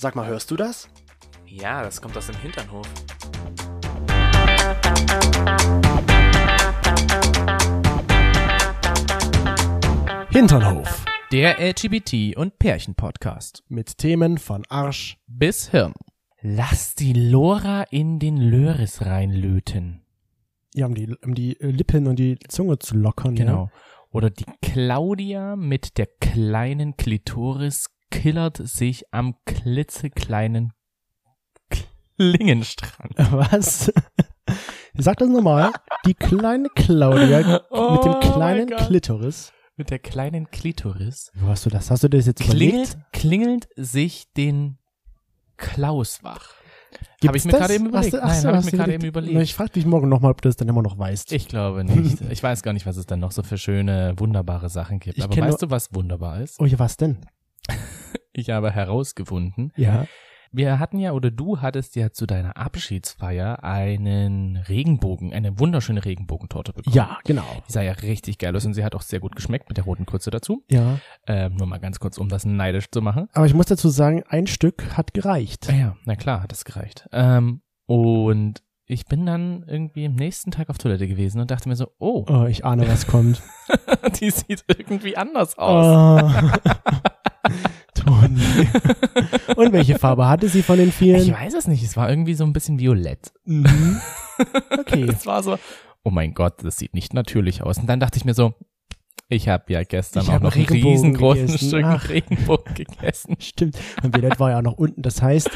Sag mal, hörst du das? Ja, das kommt aus dem Hinternhof. Hinternhof. Der LGBT- und Pärchen-Podcast. Mit Themen von Arsch. Bis Hirn. Lass die Lora in den Löris reinlöten. Ja, um die, um die Lippen und die Zunge zu lockern. Genau. Oder die Claudia mit der kleinen Klitoris killert sich am klitzekleinen Klingenstrang. Was? Sag das nochmal. Die kleine Claudia mit Oh dem mein kleinen. Klitoris. Mit der kleinen Klitoris Wo hast du das? Hast du das jetzt klingelt, überlegt? klingelt sich den Klaus wach. Habe ich mir gerade eben Hast überlegt. du- Nein, habe ich mir gerade eben überlegt? Ich frage dich morgen nochmal, ob du das dann immer noch weißt. Ich glaube nicht. Ich weiß gar nicht, was es dann noch so für schöne, wunderbare Sachen gibt. Ich Aber weißt du, was wunderbar ist? Oh ja, was denn? Ich habe herausgefunden, Ja. wir hatten ja, oder du hattest ja zu deiner Abschiedsfeier einen Regenbogen, eine wunderschöne Regenbogentorte bekommen. Ja, genau. Die sah ja richtig geil aus und sie hat auch sehr gut geschmeckt mit der roten Krütze dazu. Ja. Ähm, nur mal ganz kurz, um das neidisch zu machen. Aber ich muss dazu sagen, ein Stück hat gereicht. Ah ja, na klar, hat es gereicht. Ähm, und ich bin dann irgendwie am nächsten Tag auf Toilette gewesen und dachte mir so, oh, Oh, ich ahne, was kommt. die sieht irgendwie anders aus. Oh. Toni. Und welche Farbe hatte sie von den vielen? Ich weiß es nicht, es war irgendwie so ein bisschen violett. Mhm. Okay. Es war so, oh mein Gott, das sieht nicht natürlich aus. Und dann dachte ich mir so, ich habe ja gestern Ich auch noch ein Regenbogen riesengroßes gegessen. Stück. Regenbogen gegessen. Stimmt. Und Violett war ja auch noch unten. Das heißt,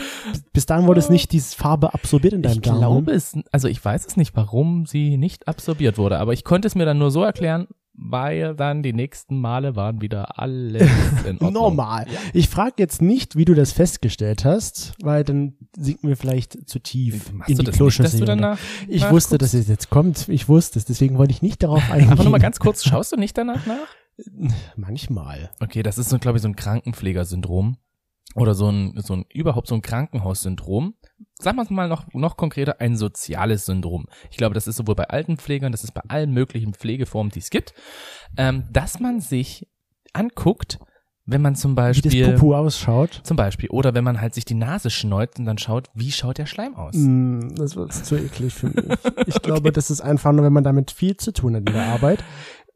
bis dahin wurde es nicht diese Farbe absorbiert in deinem Ich Darm. glaube es, also ich weiß es nicht, warum sie nicht absorbiert wurde, aber ich konnte es mir dann nur so erklären, weil dann die nächsten Male waren wieder alles in Ordnung. Normal. Ich frage jetzt nicht, wie du das festgestellt hast, weil dann sinken wir vielleicht zu tief Machst in die Kloschüssel. ich wusste, dass es jetzt kommt. Ich wusste es. Deswegen wollte ich nicht darauf eingehen. Einfach nur mal ganz kurz, schaust du nicht danach nach? Manchmal. Okay, das ist so, glaube ich, so ein Krankenpflegersyndrom. Oder so ein, so ein, überhaupt so ein Krankenhaussyndrom. Sagen wir es mal noch, noch konkreter, ein soziales Syndrom. Ich glaube, das ist sowohl bei Altenpflegern, das ist bei allen möglichen Pflegeformen, die es gibt, ähm, dass man sich anguckt, wenn man zum Wie Beispiel, das Pupu ausschaut. zum Beispiel, oder wenn man halt sich die Nase schneuzt und dann schaut, wie schaut der Schleim aus? Mm, Das wird zu eklig für mich. Ich glaube, das ist einfach nur, wenn man damit viel zu tun hat in der Arbeit,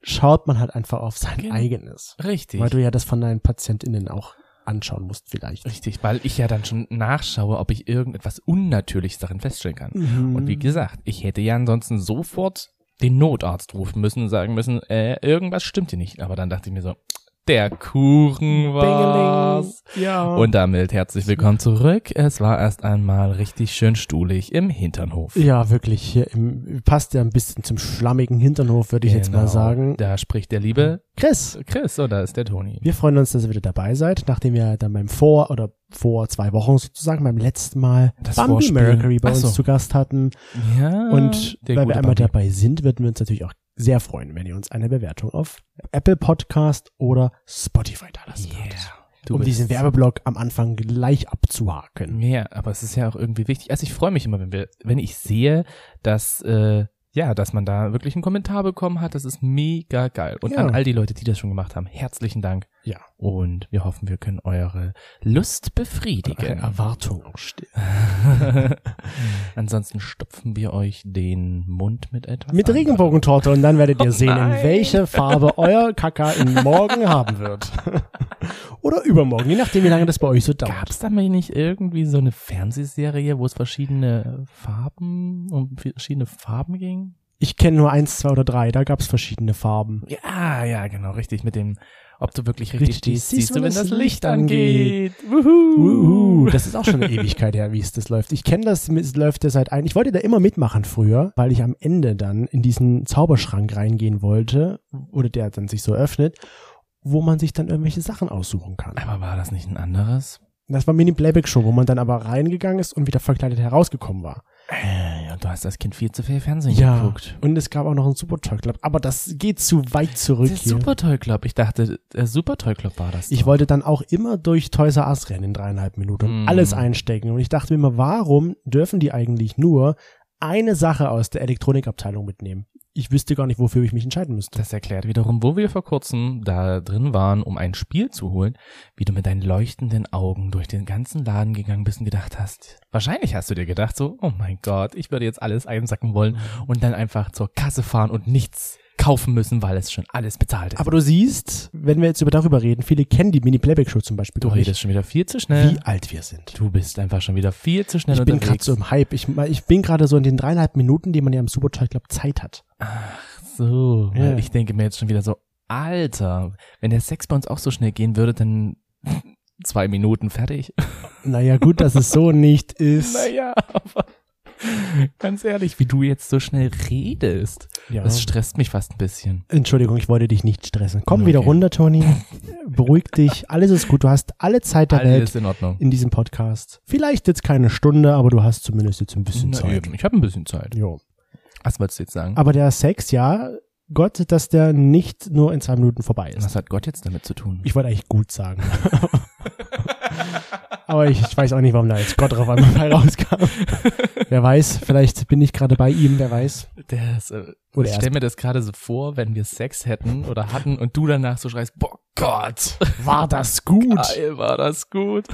schaut man halt einfach auf sein Genau. eigenes. Richtig. Weil du ja das von deinen PatientInnen auch anschauen musst vielleicht. Richtig, weil ich ja dann schon nachschaue, ob ich irgendetwas Unnatürliches darin feststellen kann. Mhm. Und wie gesagt, ich hätte ja ansonsten sofort den Notarzt rufen müssen und sagen müssen, äh, irgendwas stimmt hier nicht. Aber dann dachte ich mir so, der Kuchen war's. Ja. Und damit herzlich willkommen zurück. Es war erst einmal richtig schön stuhlig im Hinternhof. ja, wirklich, hier im, passt ja ein bisschen zum schlammigen Hinternhof, würde ich jetzt mal Genau, sagen. Da spricht der liebe Chris, Chris, oder ist der Toni? wir freuen uns, dass ihr wieder dabei seid, nachdem wir dann beim Vor- oder vor zwei Wochen sozusagen beim letzten Mal Das Bambi Vorspiel. Mercury bei Ach uns so. zu Gast hatten. Ja. Und weil wir einmal Bambi. dabei sind, würden wir uns natürlich auch sehr freuen, wenn ihr uns eine Bewertung auf Apple Podcast oder Spotify da lassen Yeah. würdet. Du um diesen Werbeblock am Anfang gleich abzuhaken. Ja, aber es ist ja auch irgendwie wichtig. Also ich freue mich immer, wenn wir, wenn ich sehe, dass äh, ja, dass man da wirklich einen Kommentar bekommen hat. Das ist mega geil. Und Ja. an all die Leute, die das schon gemacht haben, herzlichen Dank. Ja. Und wir hoffen, wir können eure Lust befriedigen. Erwartung. Ansonsten stopfen wir euch den Mund mit etwas. Mit anderem. Regenbogentorte und dann werdet ihr sehen, in welche Farbe euer Kaka in morgen haben wird. Oder übermorgen, je nachdem, wie lange das bei euch so Gab dauert. es da mal nicht irgendwie so eine Fernsehserie, wo es verschiedene Farben um verschiedene Farben ging? Ich kenne nur eins, zwei oder drei, da gab es verschiedene Farben. Ja, ja, genau, richtig. Mit dem, ob du wirklich richtig, Richtig, stehst, siehst du, wenn das Licht angeht. Uhu, Wuhu. das ist auch schon eine Ewigkeit her, wie es das läuft. Ich kenne das, es läuft ja seit ein. Ich wollte da immer mitmachen früher, weil ich am Ende dann in diesen Zauberschrank reingehen wollte, oder der dann sich so öffnet, wo man sich dann irgendwelche Sachen aussuchen kann. Aber war das nicht ein anderes? Das war Mini Playback Show, wo man dann aber reingegangen ist und wieder verkleidet herausgekommen war. Äh, ja, du hast als Kind viel zu viel Fernsehen Ja. geguckt. Und es gab auch noch einen Super Toy Club, aber das geht zu weit zurück Der hier. Super Toy Club. Ich dachte, der Super Toy Club war das. Ich doch. wollte dann auch immer durch Toys R Us rennen in dreieinhalb Minuten und Mm. alles einstecken. Und ich dachte mir immer, warum dürfen die eigentlich nur eine Sache aus der Elektronikabteilung mitnehmen? Ich wüsste gar nicht, wofür ich mich entscheiden müsste. Das erklärt wiederum, wo wir vor kurzem da drin waren, um ein Spiel zu holen, wie du mit deinen leuchtenden Augen durch den ganzen Laden gegangen bist und gedacht hast. Wahrscheinlich hast du dir gedacht so, oh mein Gott, ich würde jetzt alles einsacken wollen und dann einfach zur Kasse fahren und nichts kaufen müssen, weil es schon alles bezahlt ist. Aber du siehst, wenn wir jetzt über darüber reden, viele kennen die Mini-Playback-Show zum Beispiel. du gar nicht, redest schon wieder viel zu schnell. wie alt wir sind. Du bist einfach schon wieder viel zu schnell Ich bin gerade so im Hype. Ich, ich bin gerade so in den dreieinhalb Minuten, die man ja im Superchat, glaube Zeit hat. so, Ja. ich denke mir jetzt schon wieder so, Alter, wenn der Sex bei uns auch so schnell gehen würde, dann zwei Minuten fertig. Naja, gut, dass es so nicht ist. Naja, aber ganz ehrlich, wie du jetzt so schnell redest, Ja. das stresst mich fast ein bisschen. Entschuldigung, ich wollte dich nicht stressen. Komm Okay. wieder runter, Toni. Beruhig dich. Alles ist gut. Du hast alle Zeit der Welt Alles in Ordnung. in diesem Podcast. Vielleicht jetzt keine Stunde, aber du hast zumindest jetzt ein bisschen Na Zeit. eben, ich habe ein bisschen Zeit. Jo. Was wolltest du jetzt sagen? Aber der Sex, ja, Gott, dass der nicht nur in zwei Minuten vorbei ist. Was hat Gott jetzt damit zu tun? Ich wollte eigentlich gut sagen. Aber ich, ich weiß auch nicht, warum da jetzt Gott drauf einmal rauskam. wer weiß, vielleicht bin ich gerade bei ihm, wer weiß. Das, äh, Oder ich stell mir das gerade so vor, wenn wir Sex hätten oder hatten und du danach so schreist, boah Gott, War das gut? geil, war das gut.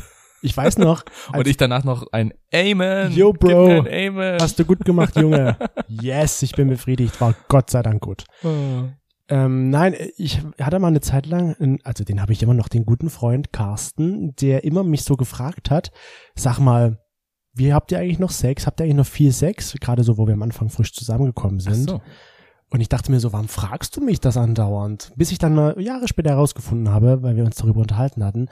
Ich weiß noch, Und ich danach noch ein Amen. Yo, Bro. Amen. hast du gut gemacht, Junge. Yes, ich bin befriedigt. War Gott sei Dank gut. Oh. Ähm, nein, ich hatte mal eine Zeit lang, also den habe ich immer noch, den guten Freund Carsten, der immer mich so gefragt hat, sag mal, wie habt ihr eigentlich noch Sex? Habt ihr eigentlich noch viel Sex? Gerade so, wo wir am Anfang frisch zusammengekommen Ach sind. so. Und ich dachte mir so, warum fragst du mich das andauernd? Bis ich dann mal Jahre später herausgefunden habe, weil wir uns darüber unterhalten hatten,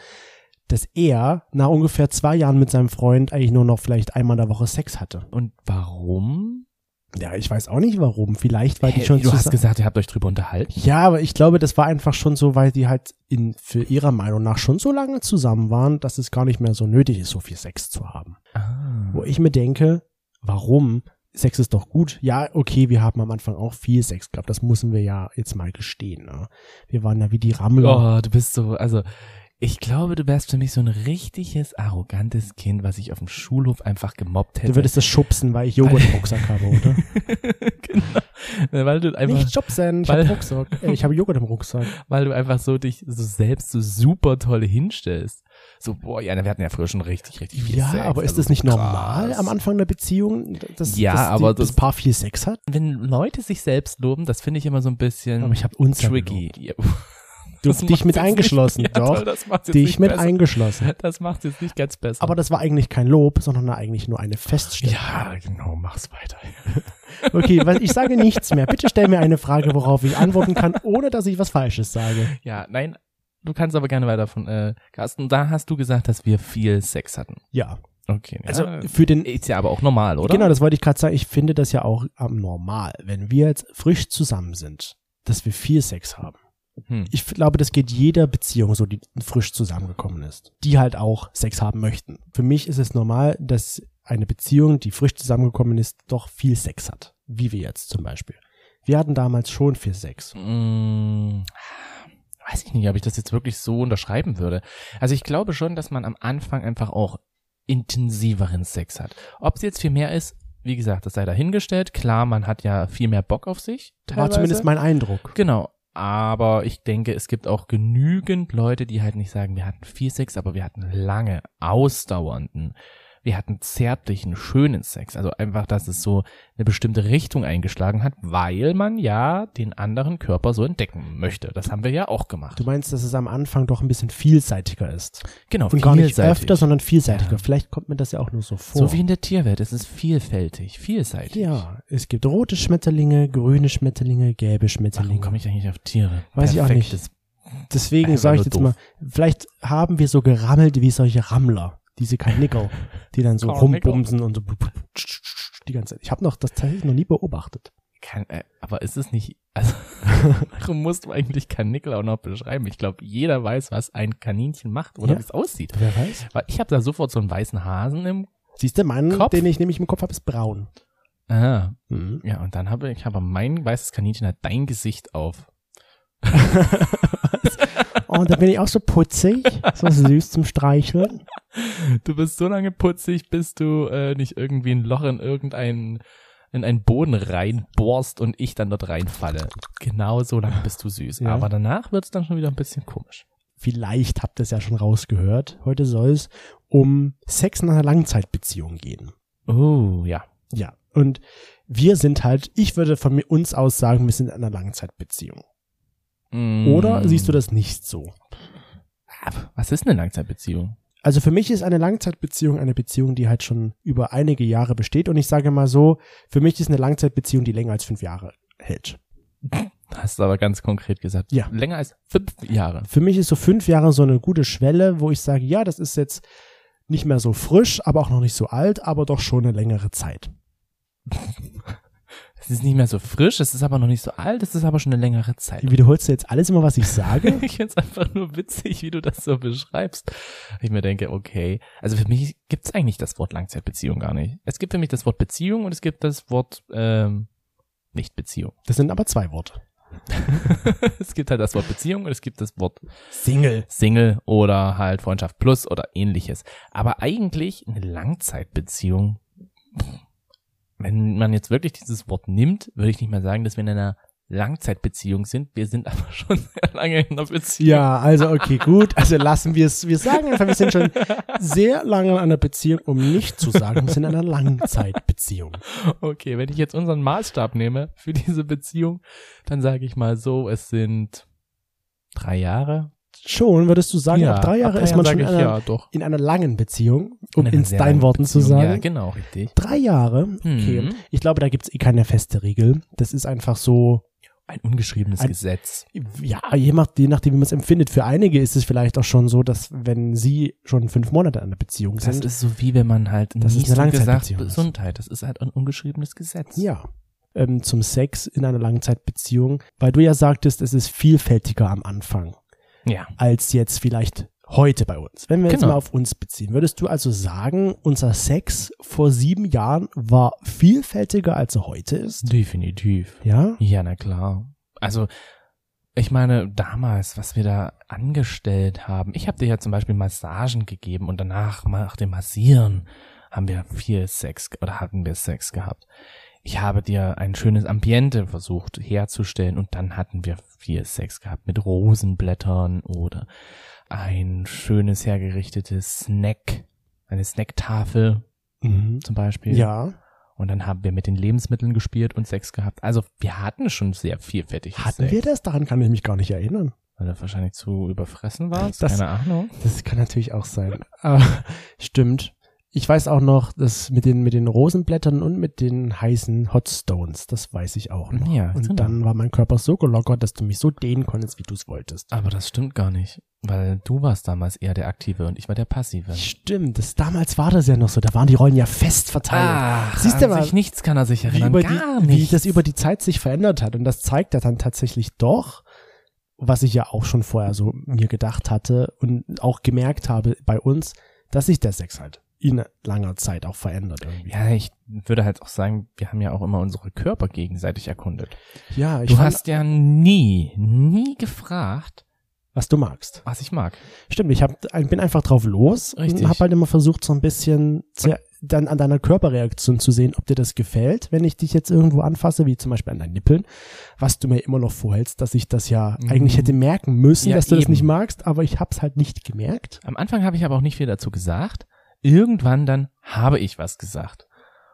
dass er nach ungefähr zwei Jahren mit seinem Freund eigentlich nur noch vielleicht einmal in der Woche Sex hatte. Und warum? Ja, ich weiß auch nicht warum. Vielleicht, weil die Hä, schon du hast gesagt, ihr habt euch drüber unterhalten. Ja, aber ich glaube, das war einfach schon so, weil die halt in, für ihrer Meinung nach schon so lange zusammen waren, dass es gar nicht mehr so nötig ist, so viel Sex zu haben. Ah. Wo ich mir denke, warum? Sex ist doch gut. Ja, okay, wir haben am Anfang auch viel Sex gehabt. Das müssen wir ja jetzt mal gestehen. Ne? Wir waren ja wie die Rammler. Oh, du bist so, also ich glaube, du wärst für mich so ein richtiges, arrogantes Kind, was ich auf dem Schulhof einfach gemobbt hätte. Du würdest das schubsen, weil ich Joghurt im Rucksack habe, oder? genau. Weil du einfach, Nicht schubsen, ich weil- habe Rucksack. Äh, ich habe Joghurt im Rucksack. weil du einfach so dich so selbst so super toll hinstellst. So, boah, ja, wir hatten ja früher schon richtig, richtig viel Ja, Sex. aber ist also das nicht krass. normal am Anfang der Beziehung, dass, Ja, dass aber die, das das- Paar viel Sex hat? Wenn Leute sich selbst loben, das finde ich immer so ein bisschen Aber ich habe uns ja tricky. Ja, Du, dich mit eingeschlossen, nicht, ja, doch. Toll, dich mit besser. eingeschlossen. Das macht jetzt nicht ganz besser. Aber das war eigentlich kein Lob, sondern eigentlich nur eine Feststellung. ja, genau, mach's weiter. Okay, weil ich sage nichts mehr. Bitte stell mir eine Frage, worauf ich antworten kann, ohne dass ich was Falsches sage. Ja, nein, du kannst aber gerne weiter von, äh, Carsten, da hast du gesagt, dass wir viel Sex hatten. Ja. Okay. Also ja, für den. ist ja aber auch normal, oder? Genau, das wollte ich gerade sagen. Ich finde das ja auch am normal, wenn wir jetzt frisch zusammen sind, dass wir viel Sex haben. Hm. Ich glaube, das geht jeder Beziehung so, die frisch zusammengekommen ist, die halt auch Sex haben möchten. Für mich ist es normal, dass eine Beziehung, die frisch zusammengekommen ist, doch viel Sex hat. Wie wir jetzt zum Beispiel. Wir hatten damals schon viel Sex. Mm, weiß ich nicht, ob ich das jetzt wirklich so unterschreiben würde. Also ich glaube schon, dass man am Anfang einfach auch intensiveren Sex hat. Ob es jetzt viel mehr ist, wie gesagt, das sei dahingestellt. Klar, man hat ja viel mehr Bock auf sich. War teilweise. zumindest mein Eindruck. Genau. Aber ich denke, es gibt auch genügend Leute, die halt nicht sagen, wir hatten viel Sex, aber wir hatten lange, ausdauernden, wir hatten zärtlichen, schönen Sex. Also einfach, dass es so eine bestimmte Richtung eingeschlagen hat, weil man ja den anderen Körper so entdecken möchte. Das haben wir ja auch gemacht. Du meinst, dass es am Anfang doch ein bisschen vielseitiger ist. genau, Und gar nicht öfter, sondern vielseitiger. Ja. Vielleicht kommt mir das ja auch nur so vor. So wie in der Tierwelt, es ist vielfältig, vielseitig. ja, es gibt rote Schmetterlinge, grüne Schmetterlinge, gelbe Warum Schmetterlinge. komme ich eigentlich auf Tiere? Weiß ich auch nicht. Perfektes- Deswegen sage ich jetzt doof. mal, vielleicht haben wir so gerammelt wie solche Rammler, diese Karnickel, die dann so rumbumsen und so die ganze Zeit. Ich habe noch das tatsächlich noch nie beobachtet. Kann, äh, aber ist es nicht, also, warum musst du eigentlich Kanickel auch noch beschreiben? Ich glaube, jeder weiß, was ein Kaninchen macht oder Ja. wie es aussieht. Wer weiß? Weil ich habe da sofort so einen weißen Hasen im, Siehst du, mein, Kopf? den ich nämlich im Kopf habe, ist braun. ah, Mhm. ja, und dann habe ich, aber mein weißes Kaninchen hat dein Gesicht auf. Und da bin ich auch so putzig, so süß zum Streicheln. Du bist so lange putzig, bis du äh, nicht irgendwie ein Loch in irgendein in einen Boden reinbohrst und ich dann dort reinfalle. Genau so lange bist du süß. Ja. Aber danach wird's dann schon wieder ein bisschen komisch. Vielleicht habt ihr es ja schon rausgehört. Heute soll es um Sex nach einer Langzeitbeziehung gehen. Oh, ja. Ja. Und wir sind halt, ich würde von mir- uns aus sagen, wir sind in einer Langzeitbeziehung. Mm. Oder siehst du das nicht so? Was ist eine Langzeitbeziehung? Also für mich ist eine Langzeitbeziehung eine Beziehung, die halt schon über einige Jahre besteht. Und ich sage mal so, für mich ist eine Langzeitbeziehung, die länger als fünf Jahre hält. Hast du aber ganz konkret gesagt. Ja. Länger als fünf Jahre. Für mich ist so fünf Jahre so eine gute Schwelle, wo ich sage, ja, das ist jetzt nicht mehr so frisch, aber auch noch nicht so alt, aber doch schon eine längere Zeit. Es ist nicht mehr so frisch, es ist aber noch nicht so alt, es ist aber schon eine längere Zeit. Wiederholst du jetzt alles immer, was ich sage? Ich finde es einfach nur witzig, wie du das so beschreibst. Ich mir denke, okay, also für mich gibt's eigentlich das Wort Langzeitbeziehung gar nicht. Es gibt für mich das Wort Beziehung und es gibt das Wort ähm, nicht Beziehung. Das sind aber zwei Worte. es gibt halt das Wort Beziehung und es gibt das Wort Single. Single oder halt Freundschaft plus oder ähnliches. Aber eigentlich eine Langzeitbeziehung, wenn man jetzt wirklich dieses Wort nimmt, würde ich nicht mehr sagen, dass wir in einer Langzeitbeziehung sind. Wir sind aber schon sehr lange in einer Beziehung. Ja, also okay, gut. Also lassen wir es. Wir sagen einfach, wir sind schon sehr lange in einer Beziehung, um nicht zu sagen, wir sind in einer Langzeitbeziehung. Okay, wenn ich jetzt unseren Maßstab nehme für diese Beziehung, dann sage ich mal so, es sind drei Jahre. Schon, würdest du sagen, ab drei Jahre ist man schon in einer, ja, in einer langen Beziehung, um In deinen Worten zu Beziehung. sagen. Ja, genau, richtig. Drei Jahre, okay. Mhm. Ich glaube, da gibt's eh keine feste Regel. Das ist einfach so, Ein ungeschriebenes Ein- Gesetz. ja, je, nach, je nachdem, wie man es empfindet. Für einige ist es vielleicht auch schon so, dass wenn sie schon fünf Monate in einer Beziehung Das sind, ist so wie wenn man halt Das ist nie eine so gesagt ist. Gesundheit. Das ist halt ein ungeschriebenes Gesetz. ja, ähm, zum Sex in einer Langzeitbeziehung, weil du ja sagtest, es ist vielfältiger am Anfang Ja. als jetzt vielleicht heute bei uns. Wenn wir jetzt Genau. mal auf uns beziehen, würdest du also sagen, unser Sex vor sieben Jahren war vielfältiger als er heute ist? Definitiv. Ja? Ja, na klar. Also, ich meine, damals, was wir da angestellt haben, ich habe dir ja zum Beispiel Massagen gegeben und danach nach dem Massieren haben wir viel Sex oder hatten wir Sex gehabt. Ich habe dir ein schönes Ambiente versucht herzustellen und dann hatten wir viel Sex gehabt mit Rosenblättern oder ein schönes hergerichtetes Snack, eine Snacktafel Mhm. zum Beispiel. Ja. Und dann haben wir mit den Lebensmitteln gespielt und Sex gehabt. Also wir hatten schon sehr vielfältig Hatten Sex. wir das? Daran kann ich mich gar nicht erinnern. Weil du wahrscheinlich zu überfressen warst. Das- Keine Ahnung. Das kann natürlich auch sein. Aber stimmt. Ich weiß auch noch, dass mit den, mit den Rosenblättern und mit den heißen Hot Stones, das weiß ich auch noch. Ja, und genau. dann war mein Körper so gelockert, dass du mich so dehnen konntest, wie du es wolltest. Aber das stimmt gar nicht. Weil du warst damals eher der Aktive und ich war der Passive. Stimmt, das, damals war das ja noch so. Da waren die Rollen ja fest verteilt. Ach, Siehst du mal, sich nichts kann er sich wie, erinnern. über gar die, wie das über die Zeit sich verändert hat. Und das zeigt er dann tatsächlich doch, was ich ja auch schon vorher so mir gedacht hatte und auch gemerkt habe bei uns, dass sich der Sex halt in langer Zeit auch verändert irgendwie. Ja, ich würde halt auch sagen, wir haben ja auch immer unsere Körper gegenseitig erkundet. Ja, ich Du hast ja nie, nie gefragt, was du magst. was ich mag. Stimmt, ich hab, bin einfach drauf los Richtig. und habe halt immer versucht, so ein bisschen zu, dann an deiner Körperreaktion zu sehen, ob dir das gefällt, wenn ich dich jetzt irgendwo anfasse, wie zum Beispiel an deinen Nippeln, was du mir immer noch vorhältst, dass ich das ja Mhm. eigentlich hätte merken müssen, Ja, dass du das eben. nicht magst, aber ich hab's halt nicht gemerkt. Am Anfang habe ich aber auch nicht viel dazu gesagt. Irgendwann dann habe ich was gesagt.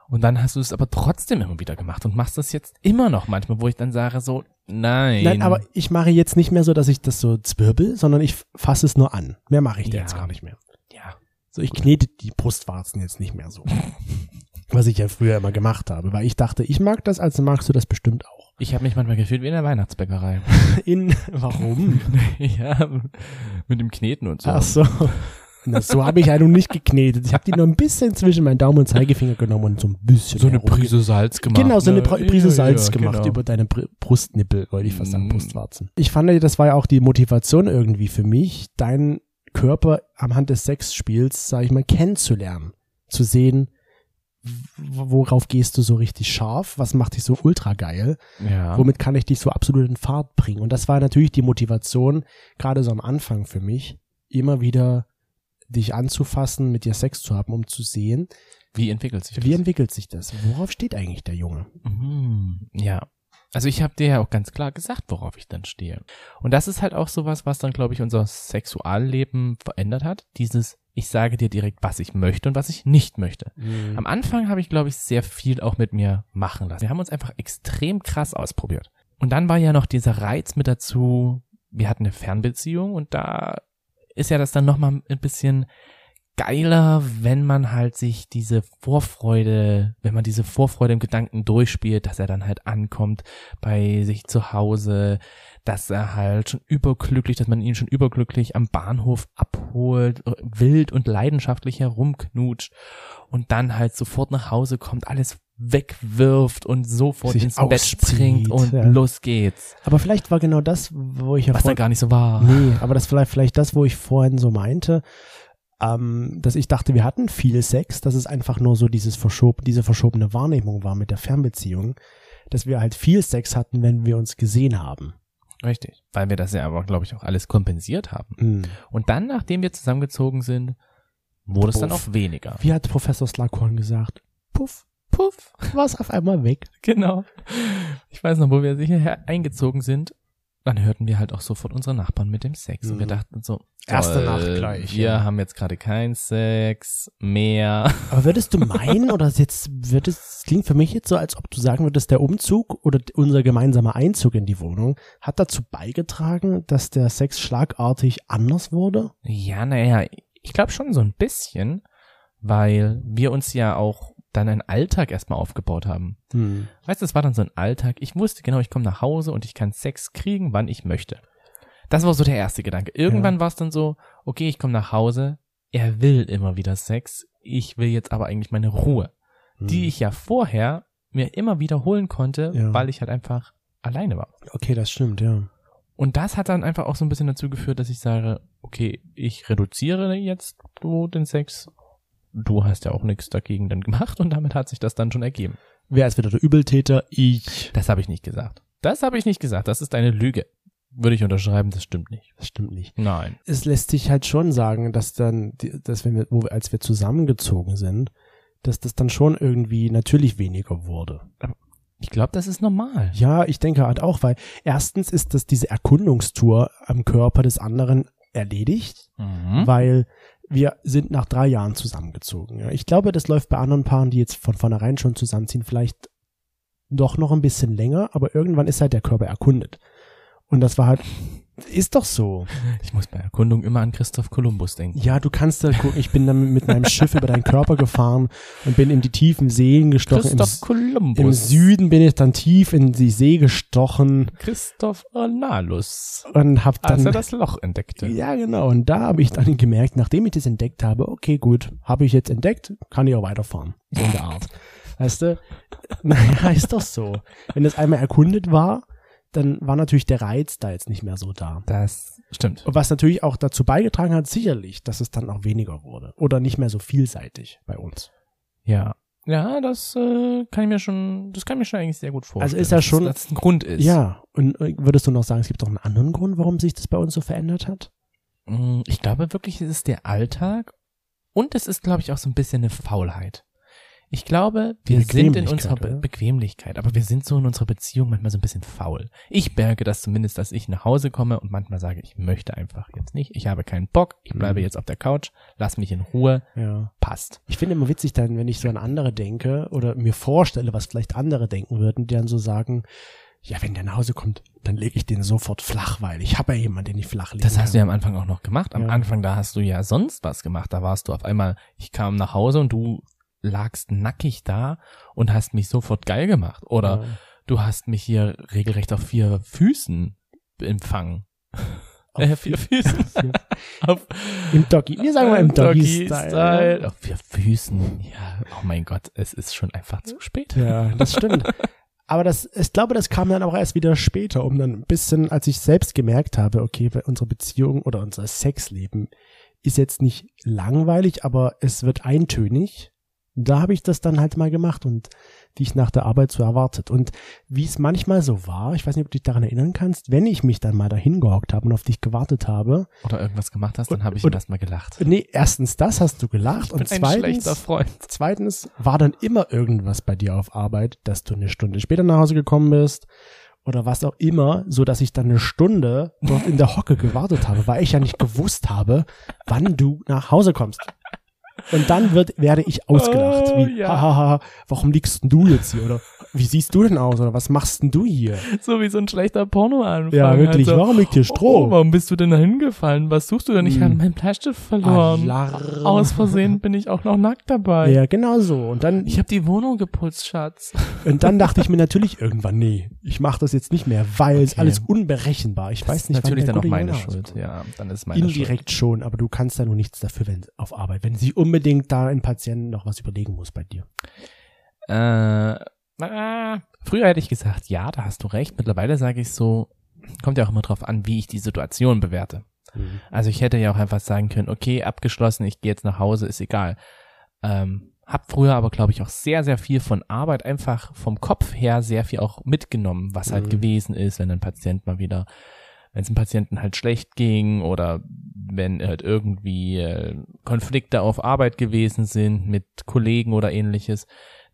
Und dann hast du es aber trotzdem immer wieder gemacht und machst das jetzt immer noch manchmal, wo ich dann sage so, nein. Nein, aber ich mache jetzt nicht mehr so, dass ich das so zwirbel, sondern ich fasse es nur an. Mehr mache ich Ja. jetzt gar nicht mehr. ja, So, ich knete die Brustwarzen jetzt nicht mehr so. was ich ja früher immer gemacht habe, weil ich dachte, ich mag das, also magst du das bestimmt auch. ich habe mich manchmal gefühlt wie in der Weihnachtsbäckerei. In, warum? ja, mit dem Kneten und so. Ach so. Na, so habe ich ja nun nicht geknetet. Ich habe die nur ein bisschen zwischen meinen Daumen und Zeigefinger genommen und so ein bisschen. so eine Prise Salz gemacht. Genau, so eine ne? Pri- Prise Ja, Salz ja, gemacht genau. über deine Br Brustnippel, wollte ich fast sagen, Mm. Brustwarzen. Ich fand, das war ja auch die Motivation irgendwie für mich, deinen Körper am Hand des Sexspiels, sage ich mal, kennenzulernen. Zu sehen, worauf gehst du so richtig scharf, was macht dich so ultra geil, Ja. womit kann ich dich so absolut in Fahrt bringen. Und das war natürlich die Motivation, gerade so am Anfang für mich, immer wieder dich anzufassen, mit dir Sex zu haben, um zu sehen, Wie entwickelt sich das? wie entwickelt sich das? Worauf steht eigentlich der Junge? Mhm, ja. Also ich habe dir ja auch ganz klar gesagt, worauf ich dann stehe. Und das ist halt auch sowas, was dann, glaube ich, unser Sexualleben verändert hat. Dieses, ich sage dir direkt, was ich möchte und was ich nicht möchte. Mhm. Am Anfang habe ich, glaube ich, sehr viel auch mit mir machen lassen. Wir haben uns einfach extrem krass ausprobiert. Und dann war ja noch dieser Reiz mit dazu, wir hatten eine Fernbeziehung und da ist ja das dann nochmal ein bisschen geiler, wenn man halt sich diese Vorfreude, wenn man diese Vorfreude im Gedanken durchspielt, dass er dann halt ankommt bei sich zu Hause, dass er halt schon überglücklich, dass man ihn schon überglücklich am Bahnhof abholt, wild und leidenschaftlich herumknutscht und dann halt sofort nach Hause kommt, alles wegwirft und sofort Sich ins Bett springt und ja. los geht's. Aber vielleicht war genau das, wo ich ja Was da vorhin, gar nicht so war. nee, aber das vielleicht vielleicht das, wo ich vorhin so meinte, ähm, dass ich dachte, wir hatten viel Sex, dass es einfach nur so dieses verschob, diese verschobene Wahrnehmung war mit der Fernbeziehung, dass wir halt viel Sex hatten, wenn wir uns gesehen haben. Richtig. Weil wir das ja aber, glaube ich, auch alles kompensiert haben. Mhm. Und dann, nachdem wir zusammengezogen sind, wurde es dann Puff. auch weniger. Wie hat Professor Slughorn gesagt? Puff, Puff. war es auf einmal weg. Genau. Ich weiß noch, wo wir sicher eingezogen sind, dann hörten wir halt auch sofort unsere Nachbarn mit dem Sex. Und wir Mhm. dachten so, Erste toll, Nacht gleich, Wir ja. haben jetzt gerade keinen Sex mehr. Aber würdest du meinen, oder jetzt wird es, es klingt für mich jetzt so, als ob du sagen würdest, der Umzug oder unser gemeinsamer Einzug in die Wohnung hat dazu beigetragen, dass der Sex schlagartig anders wurde? Ja, naja, ich glaube schon so ein bisschen, weil wir uns ja auch dann einen Alltag erstmal aufgebaut haben. Hm. Weißt du, es war dann so ein Alltag. Ich wusste genau, ich komme nach Hause und ich kann Sex kriegen, wann ich möchte. Das war so der erste Gedanke. Irgendwann war es dann so, okay, ich komme nach Hause, er will immer wieder Sex, ich will jetzt aber eigentlich meine Ruhe, Hm. die ich ja vorher mir immer wiederholen konnte, Ja. weil ich halt einfach alleine war. Okay, das stimmt, ja. Und das hat dann einfach auch so ein bisschen dazu geführt, dass ich sage, okay, ich reduziere jetzt so den Sex. Du hast ja auch nichts dagegen dann gemacht und damit hat sich das dann schon ergeben. Wer ist wieder der Übeltäter? Ich. Das habe ich nicht gesagt. Das habe ich nicht gesagt. Das ist eine Lüge. Würde ich unterschreiben, das stimmt nicht. Das stimmt nicht. Nein. Es lässt sich halt schon sagen, dass dann, dass wenn wir, wo wir, als wir zusammengezogen sind, dass das dann schon irgendwie natürlich weniger wurde. Ich glaube, das ist normal. Ja, ich denke halt auch, weil erstens ist das diese Erkundungstour am Körper des anderen erledigt, Mhm. weil wir sind nach drei Jahren zusammengezogen. Ich glaube, das läuft bei anderen Paaren, die jetzt von vornherein schon zusammenziehen, vielleicht doch noch ein bisschen länger, aber irgendwann ist halt der Körper erkundet. Und das war halt, ist doch so. Ich muss bei Erkundung immer an Christoph Kolumbus denken. Ja, du kannst da gucken, ich bin dann mit meinem Schiff über deinen Körper gefahren und bin in die tiefen Seen gestochen. Im, Christoph Kolumbus. Im Süden bin ich dann tief in die See gestochen Christoph Analus. und hab Als dann er das Loch entdeckte. Ja, genau. Und da habe ich dann gemerkt, nachdem ich das entdeckt habe, okay, gut, habe ich jetzt entdeckt, kann ich auch weiterfahren. So in der Art. Weißt du? Naja, ist doch so. Wenn das einmal erkundet war, dann war natürlich der Reiz da jetzt nicht mehr so da. Das stimmt. Und was natürlich auch dazu beigetragen hat, sicherlich, dass es dann auch weniger wurde. Oder nicht mehr so vielseitig bei uns. Ja. Ja, das äh, kann ich mir schon, das kann ich mir schon eigentlich sehr gut vorstellen. Also ist ja schon- dass das ein Grund ist. Ja. Und äh, würdest du noch sagen, es gibt auch einen anderen Grund, warum sich das bei uns so verändert hat? Mm, Ich glaube wirklich, es ist der Alltag und es ist, glaube ich, auch so ein bisschen eine Faulheit. Ich glaube, wir sind in unserer Be oder? Bequemlichkeit, aber wir sind so in unserer Beziehung manchmal so ein bisschen faul. Ich merke das zumindest, dass ich nach Hause komme und manchmal sage, ich möchte einfach jetzt nicht, ich habe keinen Bock, ich bleibe Mhm. jetzt auf der Couch, lass mich in Ruhe, Ja. passt. Ich finde immer witzig dann, wenn ich so an andere denke oder mir vorstelle, was vielleicht andere denken würden, die dann so sagen, ja, wenn der nach Hause kommt, dann lege ich den sofort flach, weil ich habe ja jemanden, den ich flach lege. Das hast du ja am Anfang auch noch gemacht. Am Ja. Anfang, da hast du ja sonst was gemacht. Da warst du auf einmal, ich kam nach Hause und du lagst nackig da und hast mich sofort geil gemacht. Oder du hast mich hier regelrecht auf vier Füßen empfangen. Auf äh, vier Füßen. auf, Im Doggy. Wir sagen mal im Doggy-Style. Doggy-Style. Auf vier Füßen. Ja, oh mein Gott, es ist schon einfach zu spät. Ja, das stimmt. Aber das, ich glaube, das kam dann auch erst wieder später, um dann ein bisschen, als ich selbst gemerkt habe, okay, unsere Beziehung oder unser Sexleben ist jetzt nicht langweilig, aber es wird eintönig. Da habe ich das dann halt mal gemacht und wie ich nach der Arbeit so erwartet. Und wie es manchmal so war, ich weiß nicht, ob du dich daran erinnern kannst, wenn ich mich dann mal dahin gehockt habe und auf dich gewartet habe. Oder irgendwas gemacht hast, dann Und- habe ich und- erstmal gelacht. Nee, erstens das hast du gelacht und ein zweitens, zweitens war dann immer irgendwas bei dir auf Arbeit, dass du eine Stunde später nach Hause gekommen bist oder was auch immer, so dass ich dann eine Stunde dort in der Hocke gewartet habe, weil ich ja nicht gewusst habe, wann du nach Hause kommst. Und dann wird, werde ich ausgelacht. Oh, wie, ja. hahaha, warum liegst denn du jetzt hier? Oder wie siehst du denn aus? Oder was machst denn du hier? So wie so ein schlechter Pornoanfang. Ja, wirklich. Also, warum liegt hier Oh, Stroh? warum bist du denn da hingefallen? Was suchst du denn? Ich Hm. habe meinen Bleistift verloren. Alarm. Aus Versehen bin ich auch noch nackt dabei. Ja, genau so. Und dann, Ich habe die Wohnung geputzt, Schatz. und dann dachte ich mir natürlich irgendwann, nee, ich mache das jetzt nicht mehr, weil es Okay. alles unberechenbar. Ich Das weiß ist nicht, wann natürlich dann auch meine Schuld. Ja, dann ist meine Schuld. Indirekt schon, aber du kannst da nur nichts dafür, wenn auf Arbeit, wenn sich unbedingt da ein Patient noch was überlegen muss bei dir. Äh, ah, früher hätte ich gesagt, ja, da hast du recht. Mittlerweile sage ich so, kommt ja auch immer drauf an, wie ich die Situation bewerte. Also ich hätte ja auch einfach sagen können, okay, abgeschlossen, ich gehe jetzt nach Hause, ist egal. Ähm, hab früher aber, glaube ich, auch sehr, sehr viel von Arbeit einfach vom Kopf her sehr viel auch mitgenommen, was halt Mhm. gewesen ist, wenn ein Patient mal wieder, wenn es dem Patienten halt schlecht ging oder wenn halt irgendwie äh, Konflikte auf Arbeit gewesen sind mit Kollegen oder ähnliches,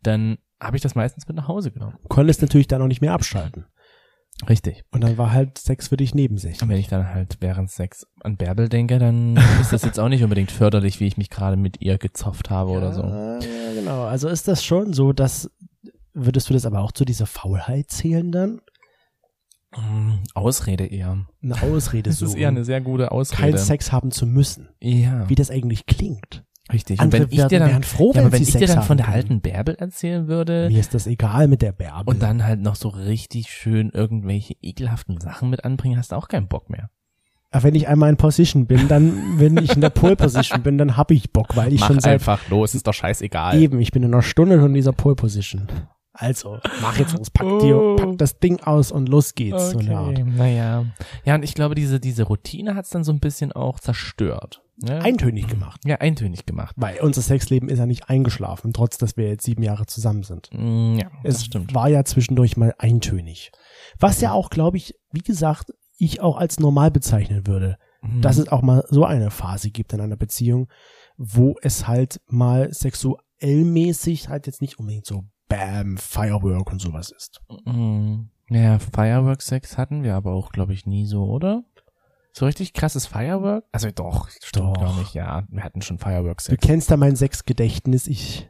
dann habe ich das meistens mit nach Hause genommen. Du konntest natürlich dann auch nicht mehr abschalten. Richtig. Und dann war halt Sex für dich nebensächlich. Und wenn ich dann halt während Sex an Bärbel denke, dann ist das jetzt auch nicht unbedingt förderlich, wie ich mich gerade mit ihr gezopft habe oder so. Ja, ja, genau. Also ist das schon so, dass, würdest du das aber auch zu dieser Faulheit zählen dann? Mm, Ausrede eher. Eine Ausrede Das so. ist eher eine sehr gute Ausrede. keinen Sex haben zu müssen. Ja, Wie das eigentlich klingt. richtig. Und Andere wenn ich werden, dir dann, froh, ja, wenn wenn ich dir dann von der alten Bärbel erzählen würde. Mir ist das egal mit der Bärbel. und dann halt noch so richtig schön irgendwelche ekelhaften Sachen mit anbringen, hast du auch keinen Bock mehr. Aber wenn ich einmal in Position bin, dann, wenn ich in der Pole Position bin, dann hab ich Bock, weil ich Mach schon seit einfach los, ist doch scheißegal. eben, ich bin in einer Stunde schon in dieser Pole Position. Also, mach jetzt los, pack dir, Oh. pack das Ding aus und los geht's. So. Okay, naja. Ja, und ich glaube, diese, diese Routine hat's dann so ein bisschen auch zerstört. Ne? Eintönig gemacht. ja, eintönig gemacht. Weil unser Sexleben ist ja nicht eingeschlafen, trotz dass wir jetzt sieben Jahre zusammen sind. Mm, Ja, das Es stimmt. war ja zwischendurch mal eintönig. Was ja auch, glaube ich, wie gesagt, ich auch als normal bezeichnen würde. Mhm. Dass es auch mal so eine Phase gibt in einer Beziehung, wo es halt mal sexuell mäßig halt jetzt nicht unbedingt so Bam, Firework und sowas ist. Mm, Ja, Firework-Sex hatten wir aber auch, glaube ich, nie so, oder? So richtig krasses Firework? Also doch, stimmt, Doch. glaube ich, ja. Wir hatten schon Du Firework-Sex. kennst da mein Sexgedächtnis, ich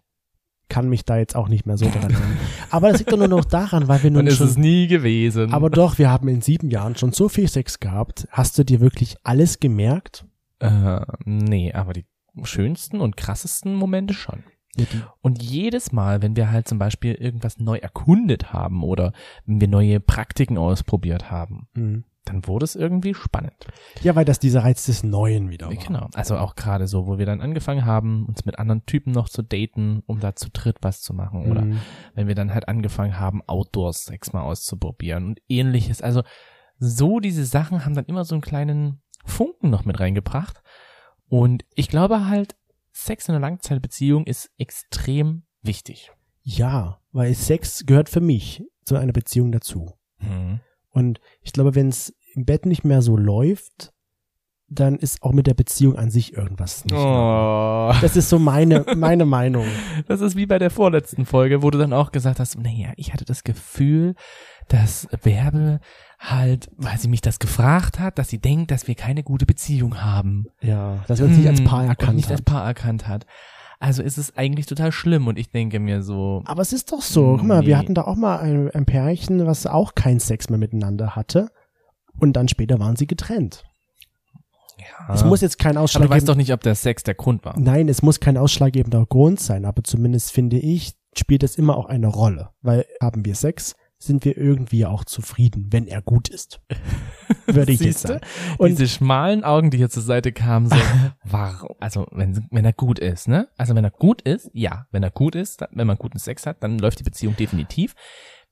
kann mich da jetzt auch nicht mehr so dran erinnern. Aber das liegt doch nur noch daran, weil wir nun ist schon es nie gewesen. Aber doch, wir haben in sieben Jahren schon so viel Sex gehabt. Hast du dir wirklich alles gemerkt? äh, nee, aber die schönsten und krassesten Momente schon. Ja, Und jedes Mal, wenn wir halt zum Beispiel irgendwas neu erkundet haben oder wenn wir neue Praktiken ausprobiert haben, Mhm. dann wurde es irgendwie spannend. ja, weil das dieser Reiz des Neuen wieder war. Genau. Also auch gerade so, wo wir dann angefangen haben, uns mit anderen Typen noch zu daten, um da zu dritt was zu machen. Oder Mhm. wenn wir dann halt angefangen haben, Outdoor-Sex mal auszuprobieren und ähnliches. Also so diese Sachen haben dann immer so einen kleinen Funken noch mit reingebracht. Und ich glaube halt, Sex in einer Langzeitbeziehung ist extrem wichtig. Ja, weil Sex gehört für mich zu einer Beziehung dazu. Und ich glaube, wenn es im Bett nicht mehr so läuft, dann ist auch mit der Beziehung an sich irgendwas nicht. mehr. Oh. Das ist so meine, meine Meinung. Das ist wie bei der vorletzten Folge, wo du dann auch gesagt hast, naja, ich hatte das Gefühl, dass Bärbel halt, weil sie mich das gefragt hat, dass sie denkt, dass wir keine gute Beziehung haben. Ja, dass wir uns nicht als Paar Hm, und erkannt nicht als haben. Paar erkannt hat. Also ist es eigentlich total schlimm und ich denke mir so, Aber es ist doch so. Guck mal, Nee. wir hatten da auch mal ein, ein Pärchen, was auch keinen Sex mehr miteinander hatte. Und dann später waren sie getrennt. ja. Es muss jetzt kein aber du weißt doch nicht, ob der Sex der Grund war. Nein, es muss kein ausschlaggebender Grund sein, aber zumindest finde ich, spielt es immer auch eine Rolle. Weil haben wir Sex, sind wir irgendwie auch zufrieden, wenn er gut ist. Würde ich jetzt sagen. Und Diese schmalen Augen, die hier zur Seite kamen, so, warum, also wenn, wenn er gut ist, ne? Also wenn er gut ist, ja, wenn er gut ist, dann, wenn man guten Sex hat, dann läuft die Beziehung definitiv.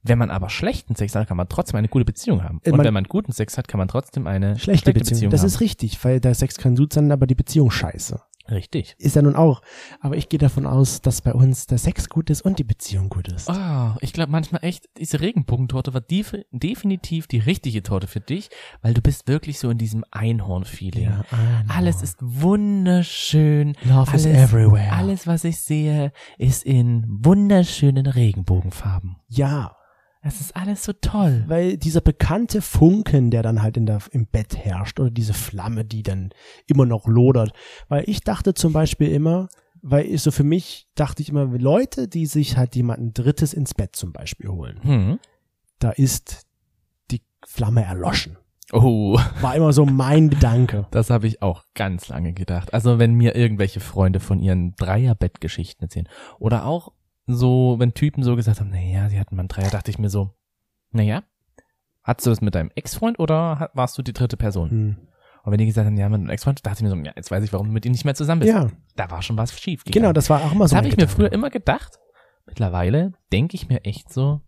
Wenn man aber schlechten Sex hat, kann man trotzdem eine gute Beziehung haben. Äh, Und man- wenn man guten Sex hat, kann man trotzdem eine schlechte Beziehung. Das haben. ist richtig, weil der Sex kann gut sein, aber die Beziehung scheiße. Richtig. Ist ja nun auch. Aber ich gehe davon aus, dass bei uns der Sex gut ist und die Beziehung gut ist. Ah, ich glaube manchmal echt, diese Regenbogentorte war def definitiv die richtige Torte für dich, weil du bist wirklich so in diesem Einhorn-Feeling. Ja, Einhorn. Alles ist wunderschön. Love alles, is everywhere. Alles, was ich sehe, ist in wunderschönen Regenbogenfarben. Ja, Es ist alles so toll. weil dieser bekannte Funken, der dann halt in der, im Bett herrscht, oder diese Flamme, die dann immer noch lodert. Weil ich dachte zum Beispiel immer, weil ich so für mich dachte ich immer, Leute, die sich halt jemanden Drittes ins Bett zum Beispiel holen, Hm. da ist die Flamme erloschen. Oh, War immer so mein Gedanke. das habe ich auch ganz lange gedacht. Also wenn mir irgendwelche Freunde von ihren Dreierbettgeschichten erzählen oder auch so, wenn Typen so gesagt haben, naja, sie hatten mal einen Dreier, dachte ich mir so, naja, hattest du das mit deinem Ex-Freund oder warst du die dritte Person? Hm. Und wenn die gesagt haben, ja, mit einem Ex-Freund, dachte ich mir so, ja, jetzt weiß ich, warum du mit ihm nicht mehr zusammen bist. Ja, Da war schon was schief. genau, gegangen. das war auch immer das so. habe mein ich mir früher immer gedacht. Mittlerweile denke ich mir echt so,